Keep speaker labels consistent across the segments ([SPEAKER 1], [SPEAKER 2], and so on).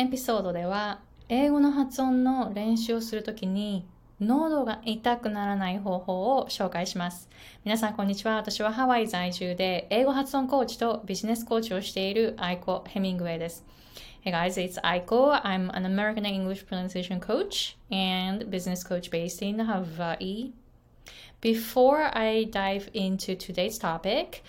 [SPEAKER 1] エピソードでは英語の発音の練習をするときに喉が痛くならない方法を紹介します。皆さん、こんにちは。私はハワイ在住で英語発音コーチとビジネスコーチをしているアイコ・ヘミングウェイです。Hey guys, it's Aiko. I'm an American English pronunciation coach and business coach based in Hawaii. Before I dive into today's topic,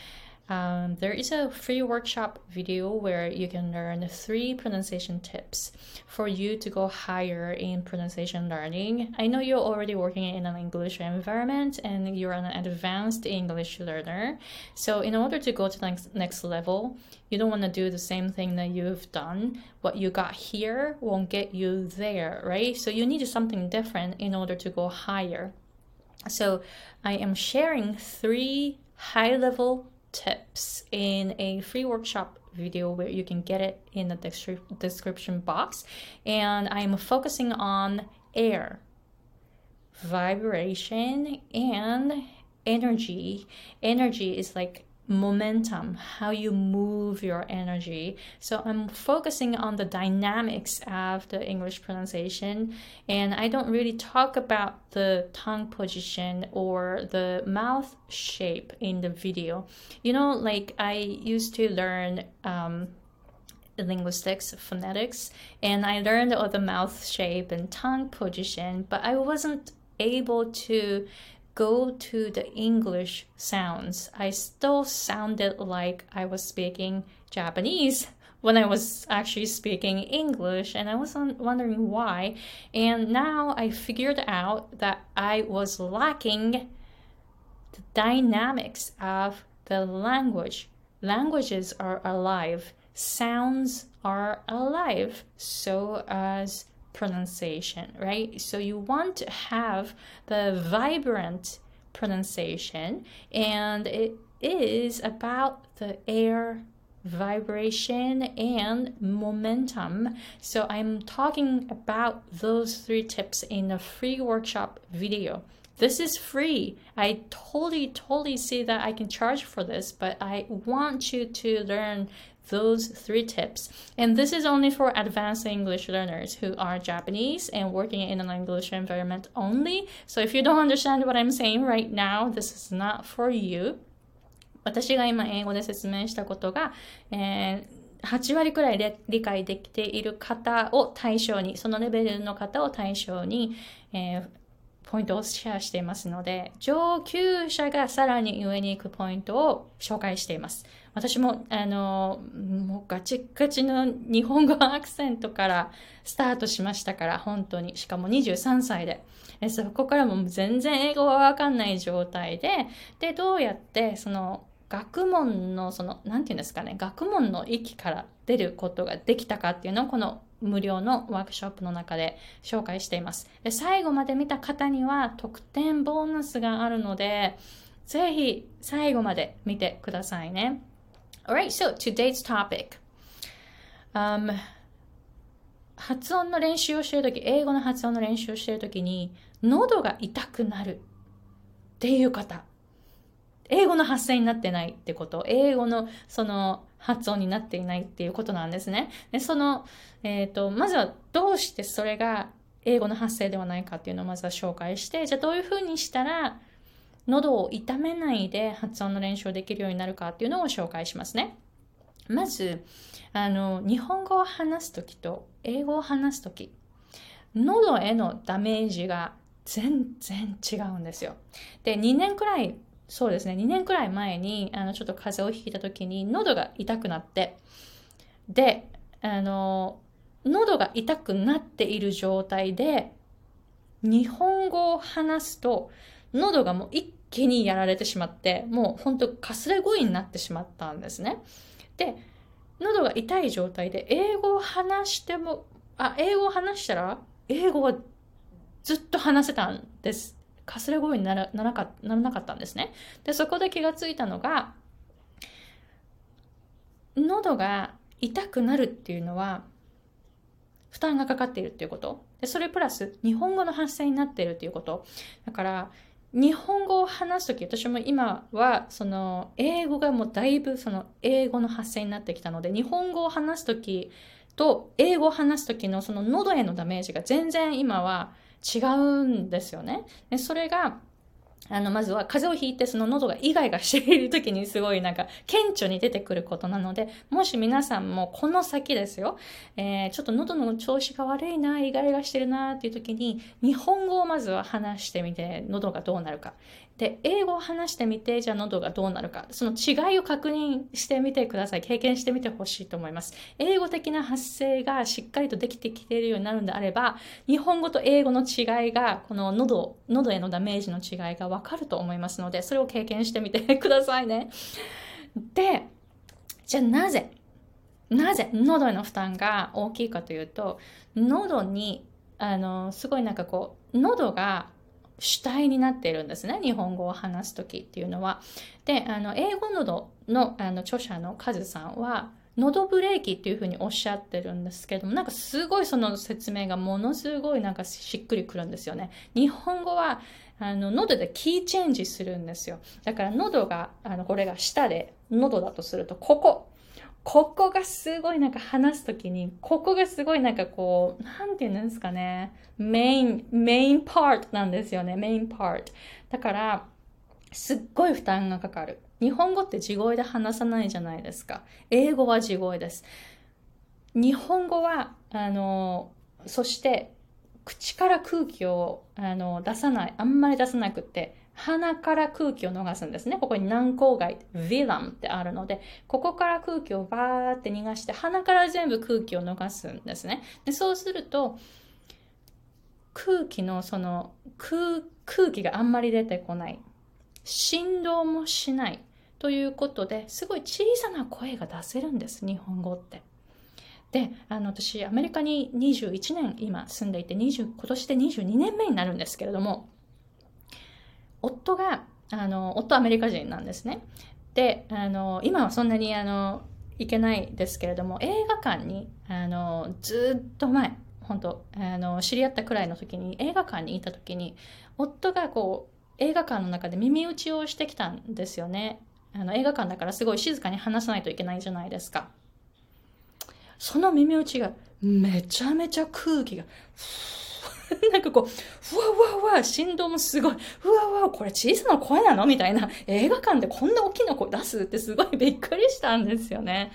[SPEAKER 1] Um, there is a free workshop video where you can learn three pronunciation tips for you to go higher in pronunciation learning. I know you're already working in an English environment and you're an advanced English learner. So, in order to go to the next, next level, you don't want to do the same thing that you've done. What you got here won't get you there, right? So, you need something different in order to go higher. So, I am sharing three high level tips in a free workshop video where you can get it in the description box. And I'm focusing on air, vibration, and energy. Energy is like momentum, how you move your energy. So I'm focusing on the dynamics of the English pronunciation, and I don't really talk about the tongue position or the mouth shape in the video. You know, like I used to learn. Um, linguistics, phonetics, and I learned all the mouth shape and tongue position, but I wasn't able to go to the English sounds. I still sounded like I was speaking Japanese when I was actually speaking English, and I was wondering why. And now I figured out that I was lacking the dynamics of the language. Languages are alive, sounds are alive, so as pronunciation, right? So you want to have the vibrant pronunciation, and it is about the air vibration and momentum. So I'm talking about those three tips in a free workshop video. This is free. I totally, totally see that I can charge for this, but I want you to learn those three tips. And this is only for advanced English learners who are Japanese and working in an English environment only. So if you don't understand what I'm saying right now, this is not for you. 私が今英語で説明したことが、えー、8割くらい理解できている方を対象に、そのレベルの方を対象に、えー、 ポイントをシェアしていますので、上級者がさらに上に行くポイントを紹介しています。私も、あの、もうガチガチの日本語アクセントからスタートしましたから、本当に。しかも23歳で。そこからも全然英語はわかんない状態で、で、どうやって、その、学問の、その、なんていうんですかね、学問の域から出ることができたかっていうのを、この無料のワークショップの中で紹介しています。で最後まで見た方には特典ボーナスがあるので、ぜひ最後まで見てくださいね。Alright, so today's topic. Um, 発音の練習をしているとき、英語の発音の練習をしているときに、喉が痛くなるっていう方。英語の発声になってないってこと？英語のその発音になっていないっていうことなんですね。で、その、えっ、ー、と、まずはどうしてそれが英語の発声ではないかっていうのをまずは紹介して、じゃあどういうふうにしたら喉を痛めないで発音の練習できるようになるかっていうのを紹介しますね。まず、あの、日本語を話すときと英語を話すとき、喉へのダメージが全然違うんですよ。で、2年くらい、そうですね、2年くらい前に、あの、ちょっと風邪をひいたときに喉が痛くなって、で、あの、喉が痛くなっている状態で、日本語を話すと、喉がもう一気にやられてしまって、もう本当かすれ声になってしまったんですね。で、喉が痛い状態で英語を話しても、あ、英語を話したら、英語はずっと話せたんです。かすれ声にならならかならなかったんですね。で、そこで気がついたのが、喉が痛くなるっていうのは、負担がかかっているっていうこと。で、それプラス、日本語の発声になっているっていうこと。だから、日本語を話すとき、私も今は、その、英語がもうだいぶその、英語の発声になってきたので、日本語を話すときと英語を話す時のその喉へのダメージが全然今は違うんですよね。でそれがあの、まずは風邪をひいてその喉がイガイガしている時にすごいなんか顕著に出てくることなので、もし皆さんもこの先ですよ、えー、ちょっと喉の調子が悪いな、イガイガしてるなっていう時に、日本語をまずは話してみて、喉がどうなるか。で、英語を話してみて、じゃあ喉がどうなるか。その違いを確認してみてください。経験してみてほしいと思います。英語的な発声がしっかりとできてきているようになるんであれば、日本語と英語の違いが、この喉、喉へのダメージの違いがわかると思いますので、それを経験してみてくださいね。で、じゃあなぜなぜ喉への負担が大きいかというと、喉に、あの、すごいなんかこう、喉が主体になっているんですね。日本語を話す時っていうのは。で、あの、英語喉のあの著者のカズさんは、喉ブレーキっていうふうにおっしゃってるんですけども、なんかすごいその説明がものすごいなんかしっくりくるんですよね。日本語は、あの、喉でキーチェンジするんですよ。だから喉が、あの、これが下で、喉だとすると、ここ、ここがすごいなんか話すときに、ここがすごいなんかこう、なんて言うんですかね。メイン、メインパートなんですよね。メインパート。だから、すっごい負担がかかる。日本語って地声で話さないじゃないですか。英語は地声です。日本語は、あの、そして、口から空気をあの出さない、あんまり出さなくて、鼻から空気を逃すんですね。ここに軟口蓋、ヴィラムってあるので、ここから空気をバーって逃がして、鼻から全部空気を逃すんですね。でそうすると、空気のその空空気があんまり出てこない。振動もしない。ということで、すごい小さな声が出せるんです、日本語って。で、あの、私、アメリカに21年今住んでいて、20今年で22年目になるんですけれども、夫が、あの、夫アメリカ人なんですね。で、あの、今はそんなに、あの、行けないですけれども、映画館に、あの、ずっと前、本当あの、知り合ったくらいの時に、映画館にいた時に、夫がこう、映画館の中で耳打ちをしてきたんですよね。あの、映画館だからすごい静かに話さないといけないじゃないですか。その耳打ちがめちゃめちゃ空気が、なんかこう、ふわふわふわ、振動もすごい、ふわふわ、これ小さな声なの？みたいな、映画館でこんな大きな声出すってすごいびっくりしたんですよね。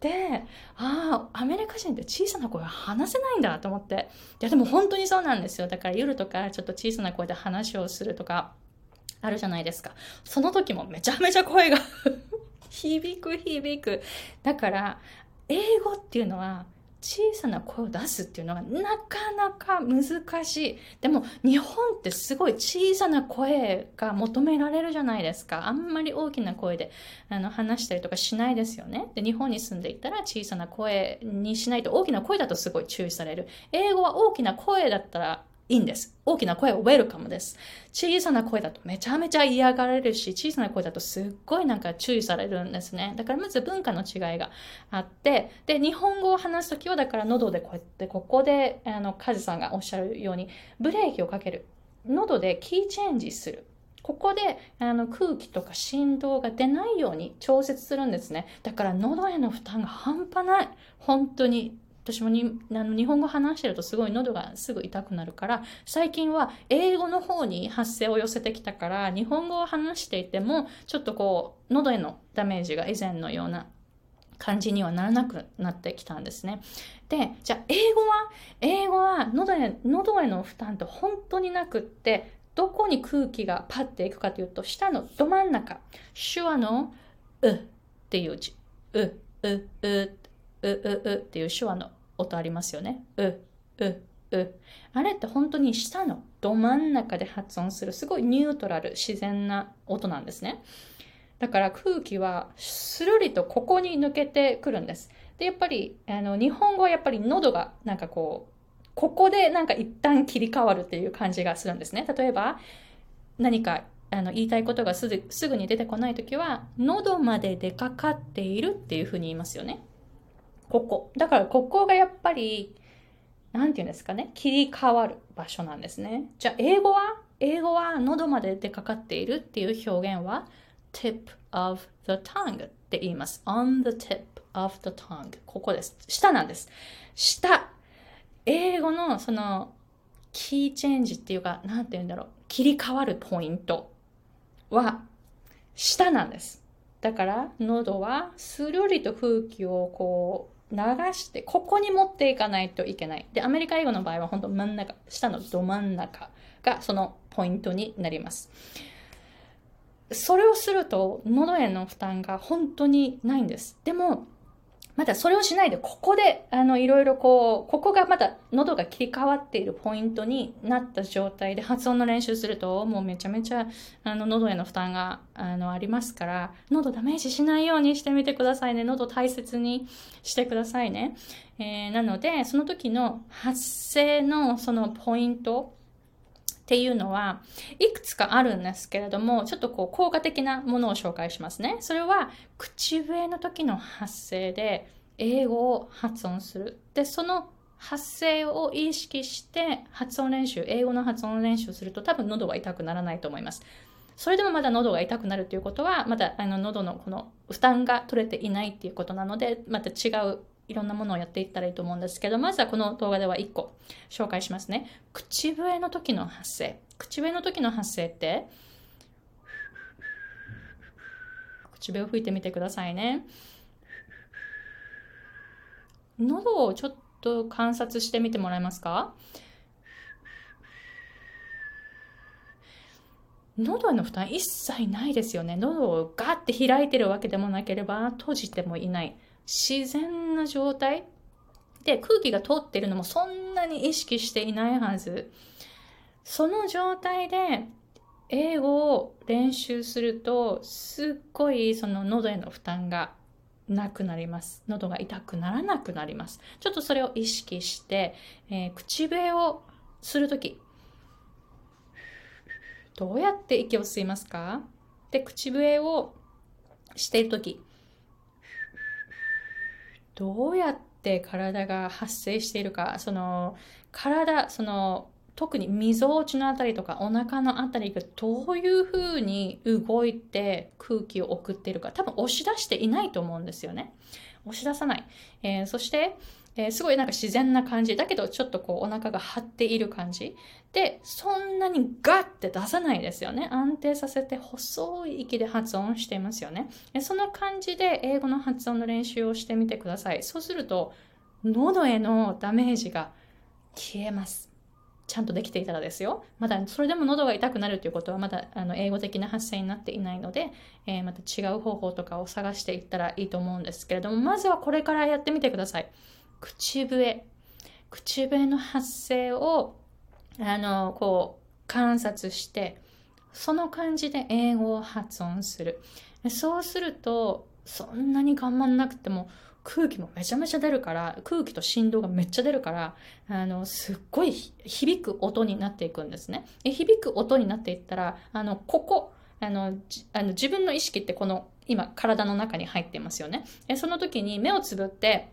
[SPEAKER 1] で、ああ、アメリカ人って小さな声話せないんだと思って。いや、でも本当にそうなんですよ。だから夜とかちょっと小さな声で話をするとか、あるじゃないですか。その時もめちゃめちゃ声が 響く響く。だから、英語っていうのは小さな声を出すっていうのがなかなか難しい。でも日本ってすごい小さな声が求められるじゃないですか。あんまり大きな声であの話したりとかしないですよね。で、日本に住んでいたら小さな声にしないと大きな声だとすごい注意される。英語は大きな声だったらいいんです。大きな声はウェルカムです。小さな声だとめちゃめちゃ嫌がられるし、小さな声だとすっごいなんか注意されるんですね。だからまず文化の違いがあって、で、日本語を話すときはだから喉でこうやってここで、あの、カズさんがおっしゃるように、ブレーキをかける。喉でキーチェンジする。ここであの空気とか振動が出ないように調節するんですね。だから喉への負担が半端ない。本当に。私もにあの日本語話してるとすごい喉がすぐ痛くなるから最近は英語の方に発声を寄せてきたから日本語を話していてもちょっとこう喉へのダメージが以前のような感じにはならなくなってきたんですね。で、じゃあ英語は英語は喉へ喉への負担って本当になくってどこに空気がパッていくかというと下のど真ん中。手話のうっていう字。う、う、うう、う、うっていう手話の音ありますよね。う、う、う。あれって本当に下のど真ん中で発音するすごいニュートラル、自然な音なんですね。だから空気はスルリとここに抜けてくるんです。で、やっぱりあの日本語はやっぱり喉がなんかこう、ここでなんか一旦切り替わるっていう感じがするんですね。例えば何かあの言いたいことがすぐすぐに出てこないときは、喉まで出かかっているっていうふうに言いますよね。ここ。だからここがやっぱり、なんて言うんですかね、切り替わる場所なんですね。じゃあ英語は英語は喉まで出かかっているっていう表現は tip of the tongue って言います。on the tip of the tongue ここです。下なんです。下。英語のそのキーチェンジっていうか、なんて言うんだろう。切り替わるポイントは下なんです。だから喉はスルリと空気をこう流して、ここに持っていかないといけない。で、アメリカ英語の場合は本当真ん中、下のど真ん中がそのポイントになります。それをすると喉への負担が本当にないんです。でも、まだそれをしないで、ここで、あの、いろいろこう、ここがまだ喉が切り替わっているポイントになった状態で発音の練習すると、もうめちゃめちゃ、あの、喉への負担が、あの、ありますから、喉ダメージしないようにしてみてくださいね。喉大切にしてくださいね。えー、なので、その時の発声のそのポイント、っていうのはいくつかあるんですけれども、ちょっとこう効果的なものを紹介しますね。それは口笛の時の発声で英語を発音する。で、その発声を意識して発音練習、英語の発音練習すると多分喉は痛くならないと思います。それでもまだ喉が痛くなるということは、まだあの喉のこの負担が取れていないっていうことなので、また違ういろんなものをやっていったらいいと思うんですけど、まずはこの動画では1個紹介しますね。口笛の時の発声。口笛の時の発声って、口笛を吹いてみてくださいね。喉をちょっと観察してみてもらえますか？喉への負担一切ないですよね。喉をガッて開いてるわけでもなければ閉じてもいない。自然な状態？で空気が通ってるのもそんなに意識していないはず。その状態で英語を練習するとすっごいその喉への負担がなくなります。喉が痛くならなくなります。ちょっとそれを意識して、えー、口笛をするとき、どうやって息を吸いますか？で、口笛をしているとき、どうやって体が発生しているか、その体、その特にみぞおちのあたりとかお腹のあたりがどういうふうに動いて空気を送っているか、多分押し出していないと思うんですよね。押し出さない。えー、そして、え、すごいなんか自然な感じ。だけどちょっとこうお腹が張っている感じ。で、そんなにガッて出さないですよね。安定させて細い息で発音していますよね。その感じで英語の発音の練習をしてみてください。そうすると、喉へのダメージが消えます。ちゃんとできていたらですよ。まだそれでも喉が痛くなるということはまだあの英語的な発声になっていないので、えー、また違う方法とかを探していったらいいと思うんですけれども、まずはこれからやってみてください。口笛。口笛の発声を、あの、こう、観察して、その感じで英語を発音する。そうすると、そんなに頑張んなくても、空気もめちゃめちゃ出るから、空気と振動がめっちゃ出るから、あの、すっごい響く音になっていくんですね。響く音になっていったら、あの、ここ、あの、あの自分の意識ってこの、今、体の中に入っていますよね。その時に目をつぶって、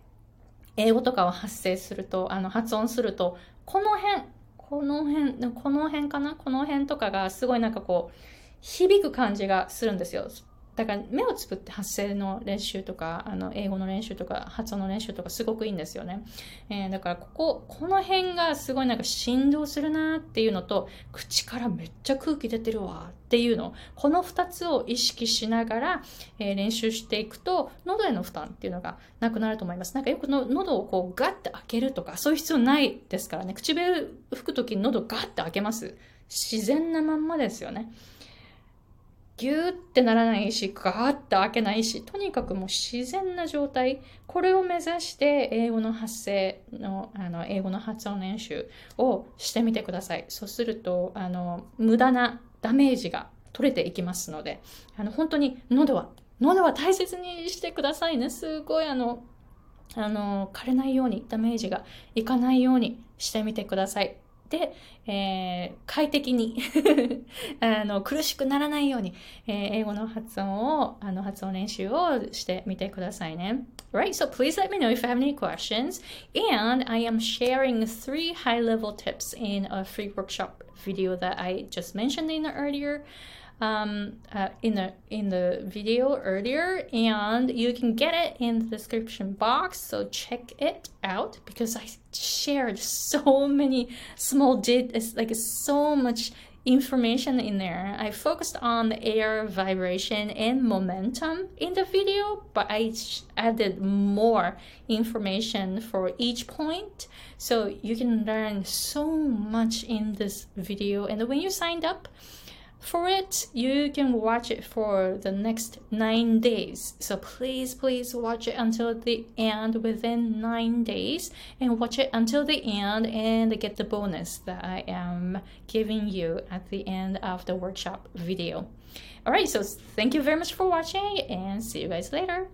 [SPEAKER 1] 英語とかを発声すると、あの、発音すると、この辺、この辺、この辺かな？この辺とかがすごいなんかこう、響く感じがするんですよ。だから目をつぶって発声の練習とか、あの英語の練習とか、発音の練習とかすごくいいんですよね。えー、だからここ、この辺がすごいなんか振動するなっていうのと、口からめっちゃ空気出てるわっていうの、この2つを意識しながら、えー、練習していくと、喉への負担っていうのがなくなると思います。なんかよくの喉をこうガッて開けるとか、そういう必要ないですからね。口笛吹くときに喉ガッて開けます。自然なまんまですよね。ギューってならないし、ガーって開けないし、とにかくもう自然な状態、これを目指して英語の発声の、あの、英語の発音練習をしてみてください。そうすると、あの、無駄なダメージが取れていきますので、あの、本当に喉は、喉は大切にしてくださいね。すごいあの、あの、枯れないように、ダメージがいかないようにしてみてください。で、えー、快適にあの苦しくならないように、えー、英語の発音をあの発音練習をしてみてくださいね。Right, so please let me know if you have any questions. And I am sharing three high level tips in a free workshop video that I just mentioned in the earlier um, uh, in the in the video earlier, and you can get it in the description box. So check it out because I shared so many small did like so much information in there. I focused on the air vibration and momentum in the video, but I added more information for each point. So you can learn so much in this video. And when you signed up, for it, you can watch it for the next nine days. So please, please watch it until the end within nine days and watch it until the end and get the bonus that I am giving you at the end of the workshop video. All right, so thank you very much for watching and see you guys later.